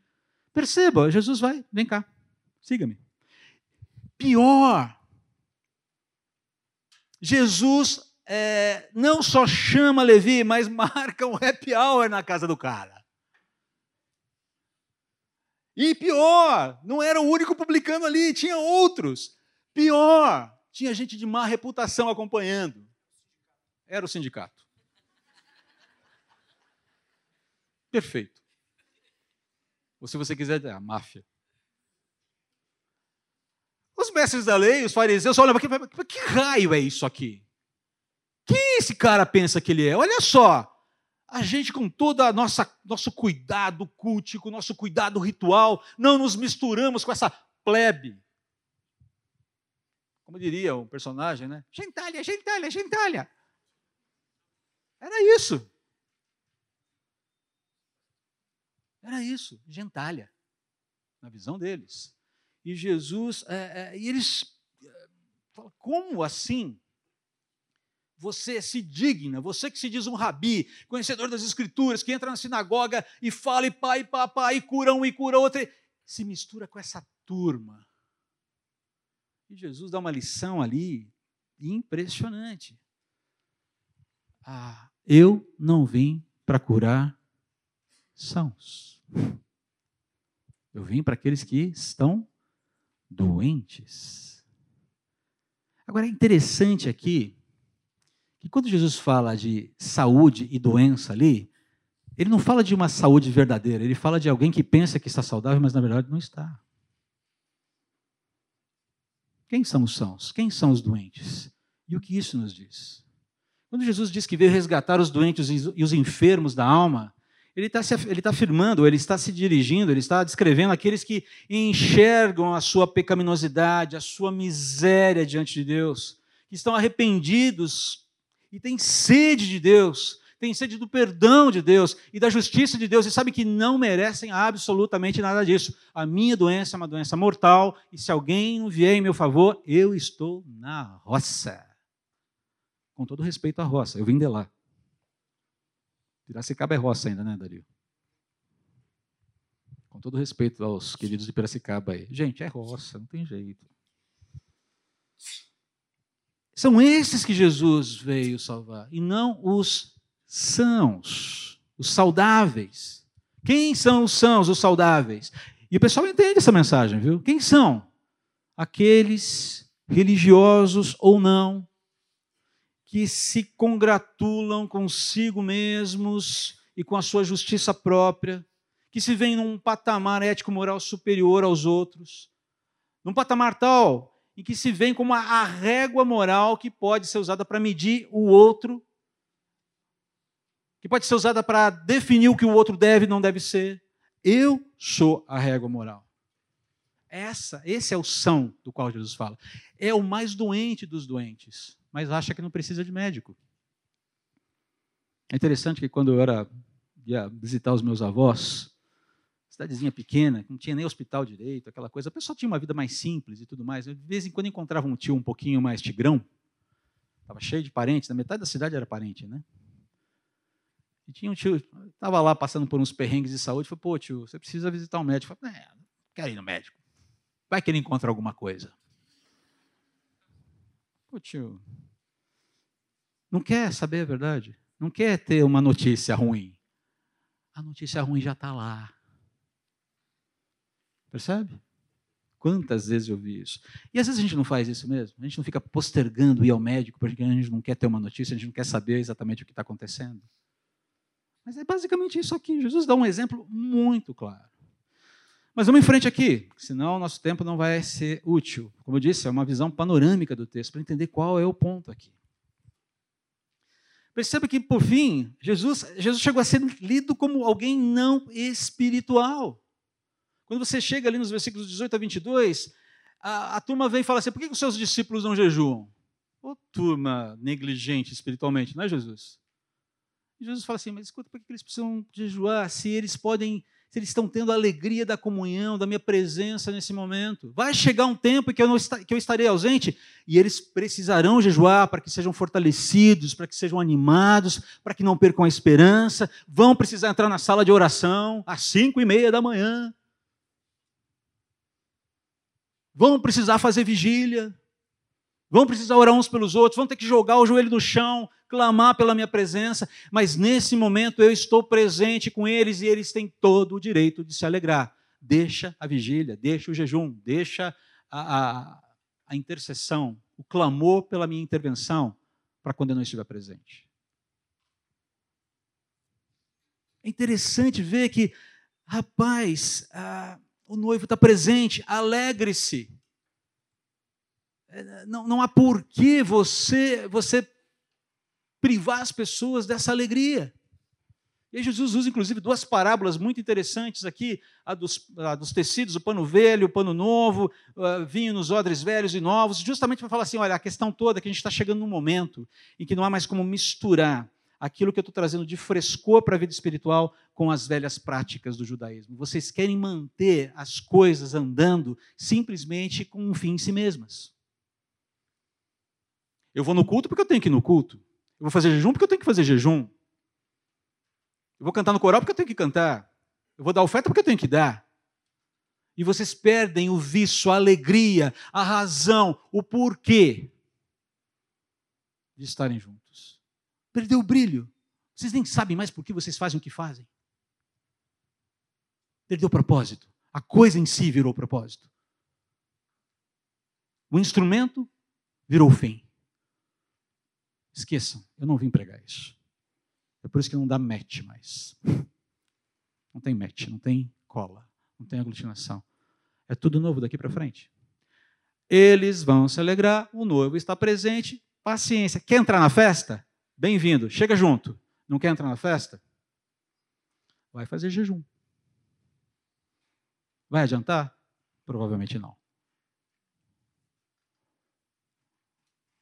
A: Perceba, Jesus vai, vem cá, siga-me. Pior, Jesus é, não só chama Levi, mas [laughs] marca um happy hour na casa do cara. E pior, não era o único publicano ali, tinha outros. Pior, tinha gente de má reputação acompanhando. Era o sindicato. Perfeito. Ou se você quiser, a máfia. Os mestres da lei, os fariseus, olham aqui, que raio é isso aqui? Quem esse cara pensa que ele é? Olha só, a gente, com todo o nosso cuidado cultico, nosso cuidado ritual, não nos misturamos com essa plebe. Como diria um personagem, né? Gentalha, gentalha, gentalha. Era isso. Era isso, gentalha, na visão deles. E Jesus, é, é, e eles é, falam, como assim? Você se digna, você que se diz um rabi, conhecedor das escrituras, que entra na sinagoga e fala e pai, papai, e cura um e cura outro, se mistura com essa turma. E Jesus dá uma lição ali impressionante. Ah, eu não vim para curar sãos. Eu vim para aqueles que estão doentes. Agora é interessante aqui que quando Jesus fala de saúde e doença ali, ele não fala de uma saúde verdadeira, ele fala de alguém que pensa que está saudável, mas na verdade não está. Quem são os sãos? Quem são os doentes? E o que isso nos diz? Quando Jesus diz que veio resgatar os doentes e os enfermos da alma, ele está ele tá afirmando, ele está se dirigindo, ele está descrevendo aqueles que enxergam a sua pecaminosidade, a sua miséria diante de Deus, que estão arrependidos e têm sede de Deus, têm sede do perdão de Deus e da justiça de Deus e sabem que não merecem absolutamente nada disso. A minha doença é uma doença mortal e se alguém não vier em meu favor, eu estou na roça. Com todo respeito à roça, eu vim de lá. Piracicaba é roça ainda, né, Dario? Com todo respeito aos queridos de Piracicaba aí. Gente, é roça, não tem jeito. São esses que Jesus veio salvar, e não os sãos, os saudáveis. Quem são os sãos, os saudáveis? E o pessoal entende essa mensagem, viu? Quem são? Aqueles religiosos ou não, que se congratulam consigo mesmos e com a sua justiça própria, que se veem num patamar ético-moral superior aos outros, num patamar tal em que se vê como a régua moral que pode ser usada para medir o outro, que pode ser usada para definir o que o outro deve e não deve ser. Eu sou a régua moral. Essa, esse é o são do qual Jesus fala. É o mais doente dos doentes, mas acha que não precisa de médico. É interessante que quando eu era ia visitar os meus avós, cidadezinha pequena, não tinha nem hospital direito, aquela coisa. A pessoa tinha uma vida mais simples e tudo mais. Eu, de vez em quando encontrava um tio um pouquinho mais tigrão, estava cheio de parentes, na metade da cidade era parente, né? E tinha um tio, estava lá passando por uns perrengues de saúde, falou, pô tio, você precisa visitar um médico. Eu falei, é, não quero ir no médico. Vai que ele encontra alguma coisa. Pô tio, não quer saber a verdade? Não quer ter uma notícia ruim? A notícia ruim já está lá. Percebe? Quantas vezes eu vi isso? E às vezes a gente não faz isso mesmo. A gente não fica postergando ir ao médico porque a gente não quer ter uma notícia, a gente não quer saber exatamente o que está acontecendo. Mas é basicamente isso aqui. Jesus dá um exemplo muito claro. Mas vamos em frente aqui, senão o nosso tempo não vai ser útil. Como eu disse, é uma visão panorâmica do texto para entender qual é o ponto aqui. Perceba que, por fim, Jesus, Jesus chegou a ser lido como alguém não espiritual. Quando você chega ali nos versículos 18 a 22, a, a turma vem e fala assim: por que, que os seus discípulos não jejuam? Ô turma negligente espiritualmente, não é Jesus? Jesus fala assim: mas escuta, por que eles precisam jejuar se eles podem, se eles estão tendo a alegria da comunhão, da minha presença nesse momento? Vai chegar um tempo que eu, não que eu estarei ausente e eles precisarão jejuar para que sejam fortalecidos, para que sejam animados, para que não percam a esperança. Vão precisar entrar na sala de oração às cinco e meia da manhã vão precisar fazer vigília, vão precisar orar uns pelos outros, vão ter que jogar o joelho no chão, clamar pela minha presença, mas nesse momento eu estou presente com eles e eles têm todo o direito de se alegrar. Deixa a vigília, deixa o jejum, deixa a, a, a intercessão, o clamor pela minha intervenção para quando eu não estiver presente. É interessante ver que, rapaz, ah, o noivo está presente, alegre-se. É, não, não há por que você, você privar as pessoas dessa alegria. E Jesus usa, inclusive, duas parábolas muito interessantes aqui: a dos, a dos tecidos, o pano velho, o pano novo, uh, vinho nos odres velhos e novos, justamente para falar assim: olha, a questão toda é que a gente está chegando num momento em que não há mais como misturar aquilo que eu estou trazendo de frescor para a vida espiritual com as velhas práticas do judaísmo. Vocês querem manter as coisas andando simplesmente com um fim em si mesmas. Eu vou no culto porque eu tenho que ir no culto. Eu vou fazer jejum porque eu tenho que fazer jejum. Eu vou cantar no coral porque eu tenho que cantar. Eu vou dar oferta porque eu tenho que dar. E vocês perdem o vício, a alegria, a razão, o porquê de estarem juntos. Perdeu o brilho. Vocês nem sabem mais por que vocês fazem o que fazem. Perdeu o propósito. A coisa em si virou propósito. O instrumento virou o fim. Esqueçam, eu não vim pregar isso. É por isso que não dá match mais. [laughs] Não tem match, não tem cola, não tem aglutinação. É tudo novo daqui para frente. Eles vão se alegrar, o noivo está presente, paciência. Quer entrar na festa? Bem-vindo, chega junto. Não quer entrar na festa? Vai fazer jejum. Vai adiantar? Provavelmente não.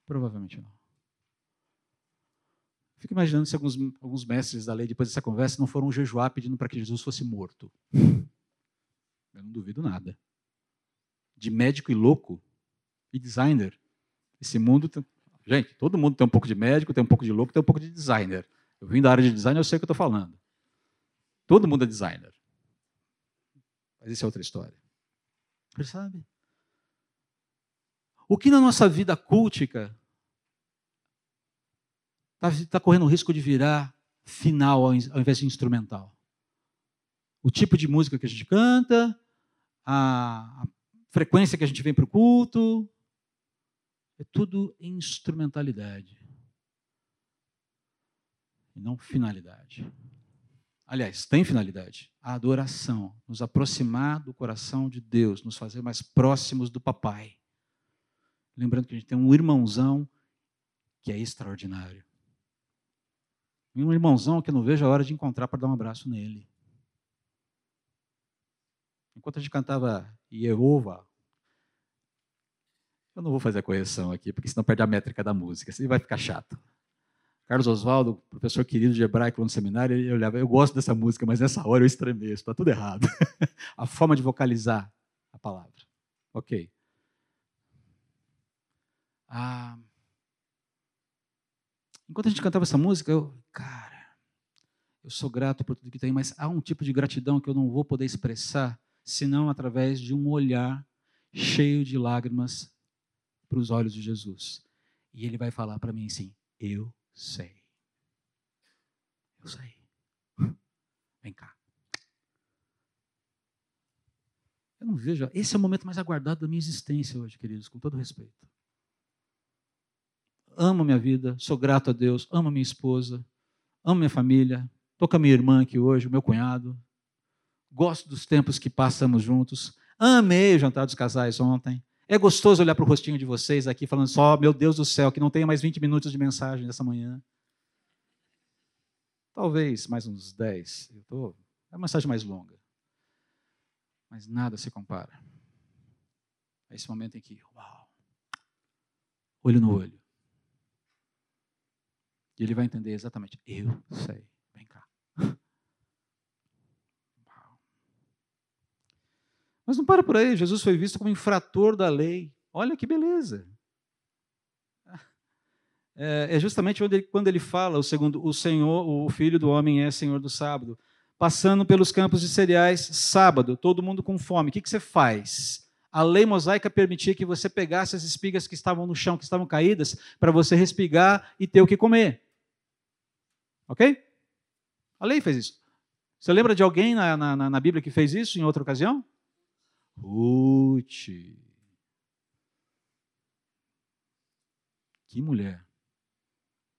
A: Provavelmente não. Imaginando se alguns, alguns mestres da lei, depois dessa conversa, não foram jejuar pedindo para que Jesus fosse morto. Eu não duvido nada. De médico e louco e designer. Esse mundo. Tem... Gente, todo mundo tem um pouco de médico, tem um pouco de louco, tem um pouco de designer. Eu vim da área de design, eu sei o que eu estou falando. Todo mundo é designer. Mas isso é outra história. Percebe? O que na nossa vida cultica está tá correndo o risco de virar final ao invés de instrumental. O tipo de música que a gente canta, a, a frequência que a gente vem para o culto, é tudo instrumentalidade. E não finalidade. Aliás, tem finalidade. A adoração, nos aproximar do coração de Deus, nos fazer mais próximos do papai. Lembrando que a gente tem um irmãozão que é extraordinário. E um irmãozão que eu não vejo a hora de encontrar para dar um abraço nele. Enquanto a gente cantava Yehova, eu não vou fazer a correção aqui, porque senão perde a métrica da música, senão vai ficar chato. Carlos Oswaldo, professor querido de hebraico no seminário, ele olhava, eu gosto dessa música, mas nessa hora eu estremeço, está tudo errado. [laughs] a forma de vocalizar a palavra. Ok. Ah, Enquanto a gente cantava essa música, eu, cara, eu sou grato por tudo que tem, mas há um tipo de gratidão que eu não vou poder expressar senão através de um olhar cheio de lágrimas para os olhos de Jesus. E ele vai falar para mim assim: Eu sei. Eu sei. Vem cá. Eu não vejo. Esse é o momento mais aguardado da minha existência hoje, queridos, com todo respeito amo minha vida, sou grato a Deus, amo minha esposa, amo minha família, estou com a minha irmã aqui hoje, o meu cunhado, gosto dos tempos que passamos juntos, amei o jantar dos casais ontem. É gostoso olhar para o rostinho de vocês aqui falando só, meu Deus do céu, que não tenha mais 20 minutos de mensagem nessa manhã. Talvez mais uns 10. Eu tô, é uma mensagem mais longa. Mas nada se compara. É esse momento em que, uau, olho no olho. E ele vai entender exatamente. Eu sei. Vem cá. [laughs] Mas não para por aí. Jesus foi visto como infrator da lei. Olha que beleza. [laughs] É, é justamente ele, quando ele fala, o segundo, o Senhor, o Filho do Homem é Senhor do sábado. Passando pelos campos de cereais, sábado, todo mundo com fome. O que, que você faz? A lei mosaica permitia que você pegasse as espigas que estavam no chão, que estavam caídas, para você respigar e ter o que comer. Ok? A lei fez isso. Você lembra de alguém na, na, na Bíblia que fez isso em outra ocasião? Ruth. Que mulher.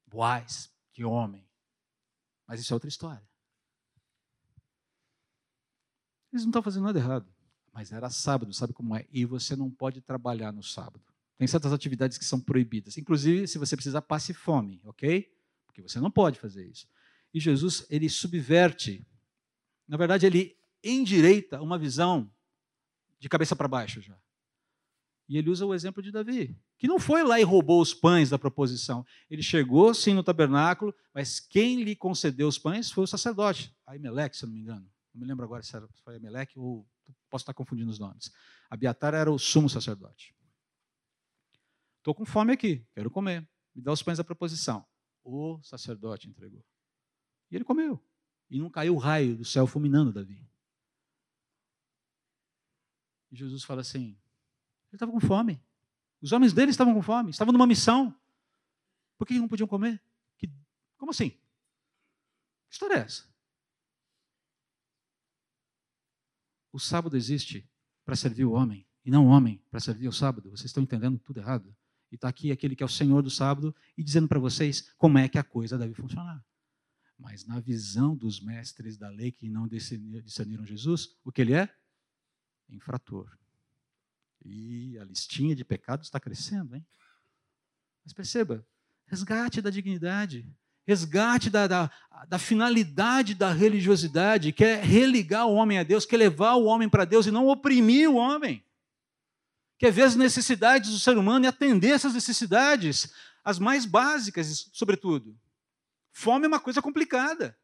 A: Boaz. Que homem. Mas isso é outra história. Eles não estão fazendo nada errado. Mas era sábado, sabe como é? E você não pode trabalhar no sábado. Tem certas atividades que são proibidas. Inclusive, se você precisar, passe fome, ok? Porque você não pode fazer isso. E Jesus, ele subverte, na verdade, ele endireita uma visão de cabeça para baixo já. E ele usa o exemplo de Davi, que não foi lá e roubou os pães da proposição. Ele chegou sim no tabernáculo, mas quem lhe concedeu os pães foi o sacerdote, Aimeleque, se eu não me engano. Não me lembro agora se foi Aimeleque ou posso estar confundindo os nomes. Abiatar era o sumo sacerdote. Estou com fome aqui, quero comer. Me dá os pães da proposição. O sacerdote entregou. E ele comeu. E não caiu o raio do céu fulminando Davi. E Jesus fala assim: ele estava com fome. Os homens dele estavam com fome, estavam numa missão. Por que não podiam comer? Que, como assim? Que história é essa? O sábado existe para servir o homem, e não o homem para servir o sábado. Vocês estão entendendo tudo errado? E está aqui aquele que é o Senhor do sábado e dizendo para vocês como é que a coisa deve funcionar. Mas na visão dos mestres da lei que não discerniram Jesus, o que ele é? Infrator. E a listinha de pecados está crescendo, hein? Mas perceba, resgate da dignidade, resgate da, da, da, finalidade da religiosidade, que é religar o homem a Deus, que é levar o homem para Deus e não oprimir o homem quer ver as necessidades do ser humano e atender essas necessidades, as mais básicas, sobretudo. Fome é uma coisa complicada.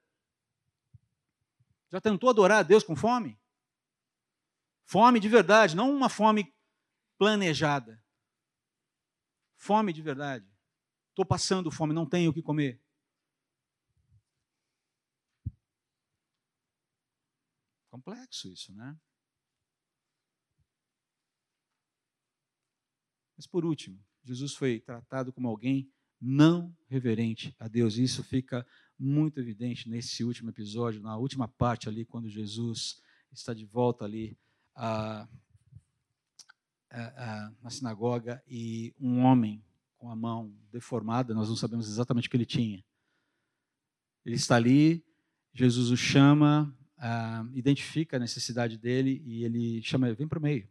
A: Já tentou adorar a Deus com fome? Fome de verdade, não uma fome planejada. Fome de verdade. Estou passando fome, não tenho o que comer. Complexo isso, né? Mas por último, Jesus foi tratado como alguém não reverente a Deus. E isso fica muito evidente nesse último episódio, na última parte ali, quando Jesus está de volta ali na sinagoga e um homem com a mão deformada, nós não sabemos exatamente o que ele tinha. Ele está ali, Jesus o chama, identifica a necessidade dele e ele chama ele, vem para o meio.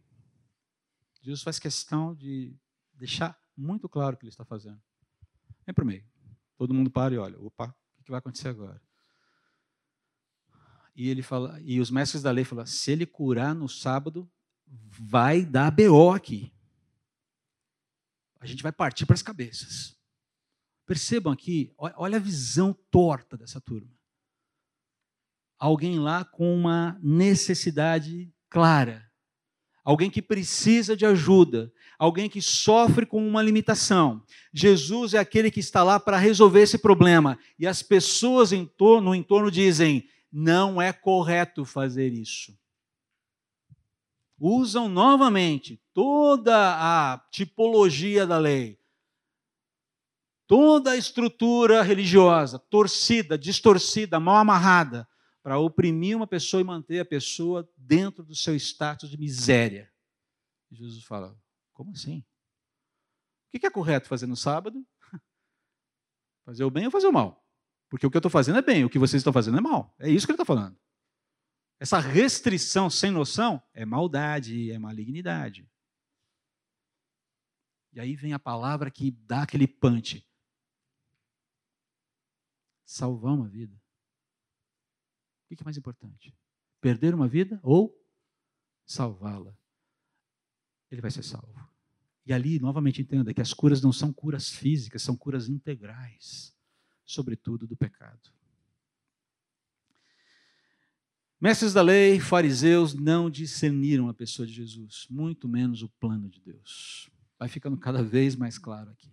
A: Jesus faz questão de deixar muito claro o que ele está fazendo. Vem para o meio. Todo mundo para e olha, opa, o que vai acontecer agora? E ele fala, e os mestres da lei falam: se ele curar no sábado, vai dar BO aqui. A gente vai partir para as cabeças. Percebam aqui, olha a visão torta dessa turma. Alguém lá com uma necessidade clara alguém que precisa de ajuda, alguém que sofre com uma limitação. Jesus é aquele que está lá para resolver esse problema. E as pessoas em torno, no entorno dizem: não é correto fazer isso. Usam novamente toda a tipologia da lei, toda a estrutura religiosa, torcida, distorcida, mal amarrada, para oprimir uma pessoa e manter a pessoa dentro do seu status de miséria. Jesus fala: como assim? O que é correto fazer no sábado? [laughs] Fazer o bem ou fazer o mal? Porque o que eu estou fazendo é bem, o que vocês estão fazendo é mal. É isso que ele está falando. Essa restrição sem noção é maldade, é malignidade. E aí vem a palavra que dá aquele punch. Salvar uma vida. O que é mais importante? Perder uma vida ou salvá-la? Ele vai ser salvo. E ali, novamente, entenda que as curas não são curas físicas, são curas integrais, sobretudo do pecado. Mestres da lei, fariseus, não discerniram a pessoa de Jesus, muito menos o plano de Deus. Vai ficando cada vez mais claro aqui.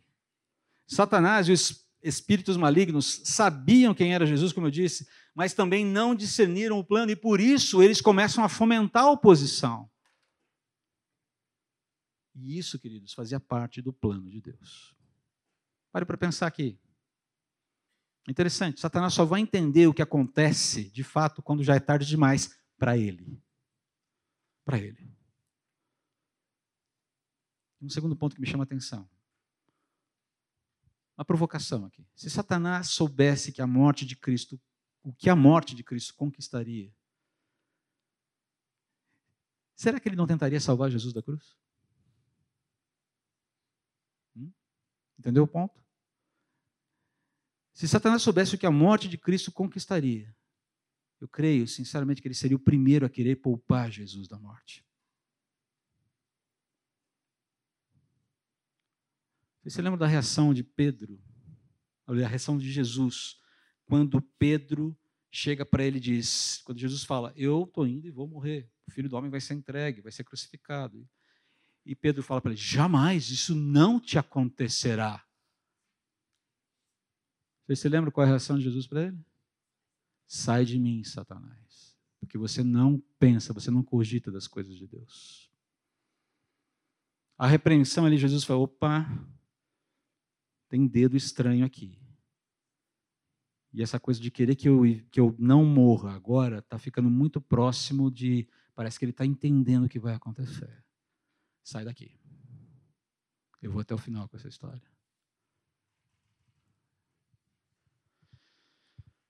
A: Satanás e os espíritos malignos sabiam quem era Jesus, como eu disse, mas também não discerniram o plano e por isso eles começam a fomentar a oposição. E isso, queridos, fazia parte do plano de Deus. Pare para pensar aqui. Interessante, Satanás só vai entender o que acontece, de fato, quando já é tarde demais para ele. Para ele. Um segundo ponto que me chama a atenção uma provocação aqui. Se Satanás soubesse que a morte de Cristo, o que a morte de Cristo conquistaria, será que ele não tentaria salvar Jesus da cruz? Hum? Entendeu o ponto? Se Satanás soubesse o que a morte de Cristo conquistaria, eu creio, sinceramente, que ele seria o primeiro a querer poupar Jesus da morte. Você lembra da reação de Pedro, a reação de Jesus, quando Pedro chega para ele e diz, quando Jesus fala, eu estou indo e vou morrer, o filho do homem vai ser entregue, vai ser crucificado. E Pedro fala para ele, jamais, isso não te acontecerá. Você lembra qual é a reação de Jesus para ele? Sai de mim, Satanás, porque você não pensa, você não cogita das coisas de Deus. A repreensão ali, Jesus falou: opa, tem dedo estranho aqui. E essa coisa de querer que eu, que eu não morra agora está ficando muito próximo de. Parece que ele está entendendo o que vai acontecer. Sai daqui. Eu vou até o final com essa história.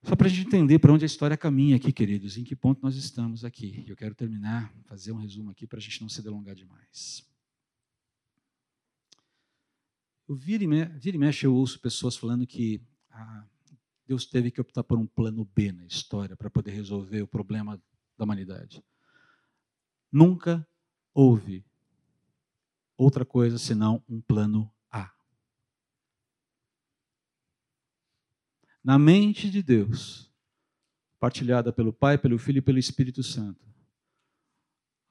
A: Só para a gente entender para onde a história caminha aqui, queridos, em que ponto nós estamos aqui. Eu quero terminar, fazer um resumo aqui para a gente não se delongar demais. Eu vira e, vira e mexe, eu ouço pessoas falando que ah, Deus teve que optar por um plano B na história para poder resolver o problema da humanidade. Nunca houve outra coisa senão um plano na mente de Deus, partilhada pelo Pai, pelo Filho e pelo Espírito Santo.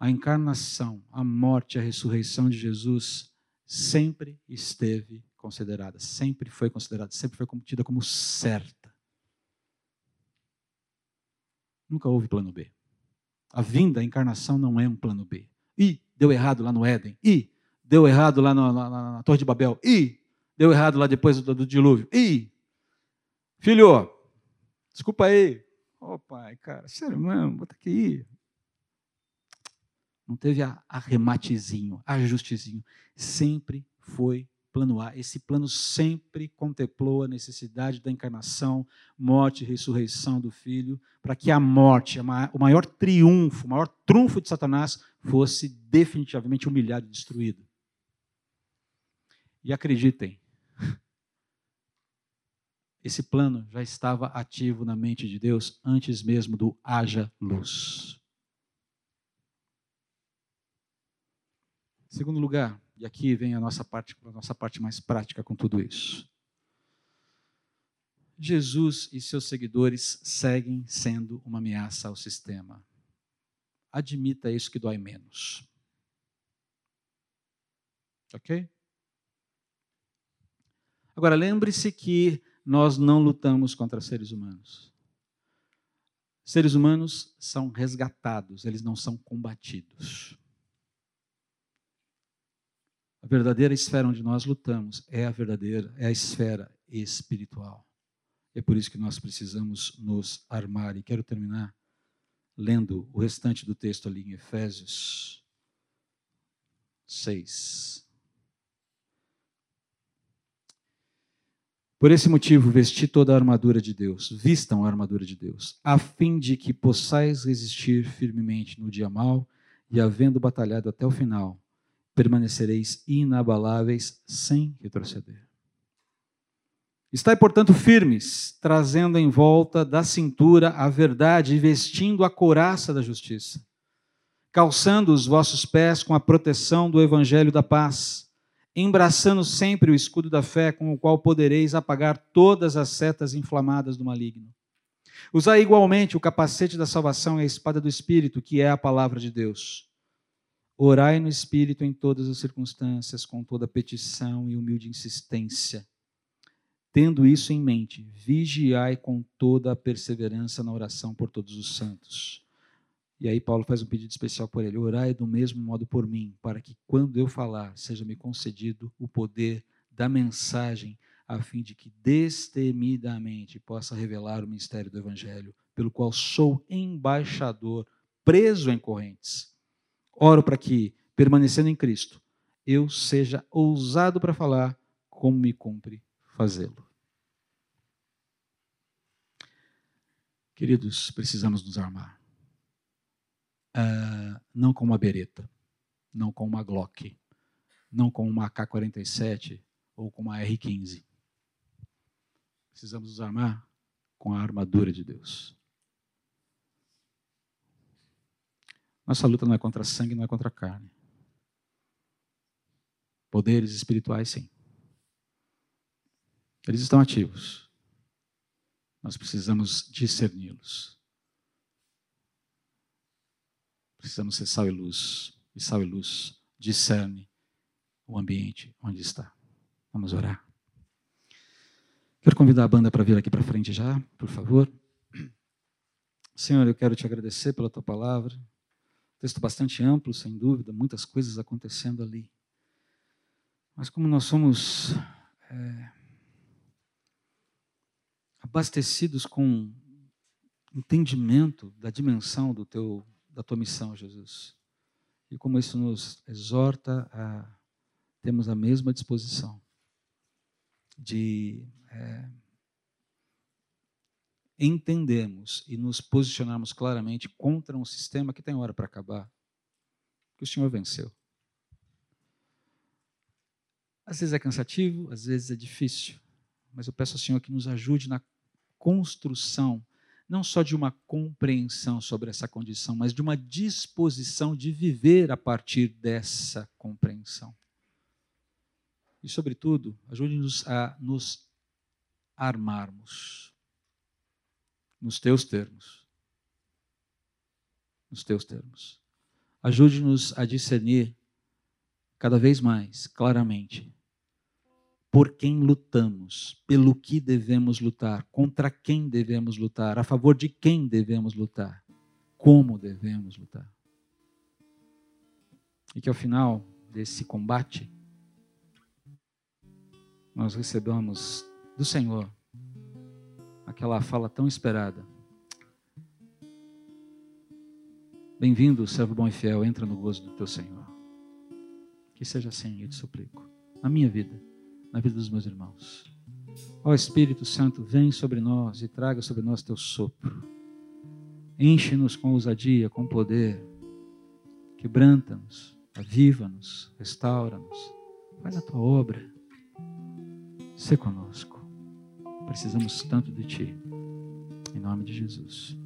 A: A encarnação, a morte, a ressurreição de Jesus sempre esteve considerada, sempre foi considerada, sempre foi tida como certa. Nunca houve plano B. A vinda, a encarnação não é um plano B. E deu errado lá no Éden. E deu errado lá na, na, na Torre de Babel. E deu errado lá depois do, do dilúvio. E Filho, desculpa aí. Ô oh, pai, cara, sério mesmo, bota aqui. Não teve arrematezinho, ajustezinho. Sempre foi plano A. Esse plano sempre contemplou a necessidade da encarnação, morte e ressurreição do Filho, para que a morte, o maior triunfo, o maior trunfo de Satanás, fosse definitivamente humilhado e destruído. E acreditem, [laughs] esse plano já estava ativo na mente de Deus antes mesmo do haja luz. Segundo lugar, e aqui vem a nossa parte, a nossa parte mais prática com tudo isso. Jesus e seus seguidores seguem sendo uma ameaça ao sistema. Admita isso que dói menos. Ok? Agora, lembre-se que nós não lutamos contra seres humanos. Seres humanos são resgatados, eles não são combatidos. A verdadeira esfera onde nós lutamos é a verdadeira, é a esfera espiritual. É por isso que nós precisamos nos armar. E quero terminar lendo o restante do texto ali em Efésios 6. Por esse motivo, vesti toda a armadura de Deus, vistam a armadura de Deus, a fim de que possais resistir firmemente no dia mau e, havendo batalhado até o final, permanecereis inabaláveis sem retroceder. Estai, portanto, firmes, trazendo em volta da cintura a verdade e vestindo a couraça da justiça, calçando os vossos pés com a proteção do evangelho da paz embraçando sempre o escudo da fé, com o qual podereis apagar todas as setas inflamadas do maligno. Usai igualmente o capacete da salvação e a espada do Espírito, que é a palavra de Deus. Orai no Espírito em todas as circunstâncias, com toda petição e humilde insistência. Tendo isso em mente, vigiai com toda a perseverança na oração por todos os santos e aí Paulo faz um pedido especial por ele: orai do mesmo modo por mim, para que quando eu falar, seja-me concedido o poder da mensagem, a fim de que destemidamente possa revelar o mistério do evangelho, pelo qual sou embaixador, preso em correntes. Oro para que, permanecendo em Cristo, eu seja ousado para falar como me cumpre fazê-lo. Queridos, precisamos nos armar uh, não com uma bereta, não com uma Glock, não com uma AK-47 ou com uma R-15. Precisamos nos armar com a armadura de Deus. Nossa luta não é contra sangue, não é contra carne. Poderes espirituais, sim. Eles estão ativos. Nós precisamos discerni-los. Precisamos ser sal e luz. E sal e luz discerne o ambiente onde está. Vamos orar. Quero convidar a banda para vir aqui para frente já, por favor. Senhor, eu quero te agradecer pela tua palavra. Texto bastante amplo, sem dúvida, muitas coisas acontecendo ali. Mas como nós somos é, abastecidos com entendimento da dimensão do teu, da tua missão, Jesus, e como isso nos exorta a termos a mesma disposição de é, entendermos e nos posicionarmos claramente contra um sistema que tem hora para acabar, que o Senhor venceu. Às vezes é cansativo, às vezes é difícil, mas eu peço ao Senhor que nos ajude na construção, não só de uma compreensão sobre essa condição, mas de uma disposição de viver a partir dessa compreensão. E, sobretudo, ajude-nos a nos armarmos nos teus termos. Nos teus termos. Ajude-nos a discernir cada vez mais claramente por quem lutamos, pelo que devemos lutar, contra quem devemos lutar, a favor de quem devemos lutar, como devemos lutar. E que ao final desse combate, nós recebamos do Senhor aquela fala tão esperada. Bem-vindo, servo bom e fiel, entra no gozo do teu Senhor. Que seja assim, eu te suplico, na minha vida na vida dos meus irmãos. Ó Espírito Santo, vem sobre nós e traga sobre nós teu sopro. Enche-nos com ousadia, com poder. Quebranta-nos, aviva-nos, restaura-nos. Faz a tua obra. Sê conosco. Precisamos tanto de ti. Em nome de Jesus.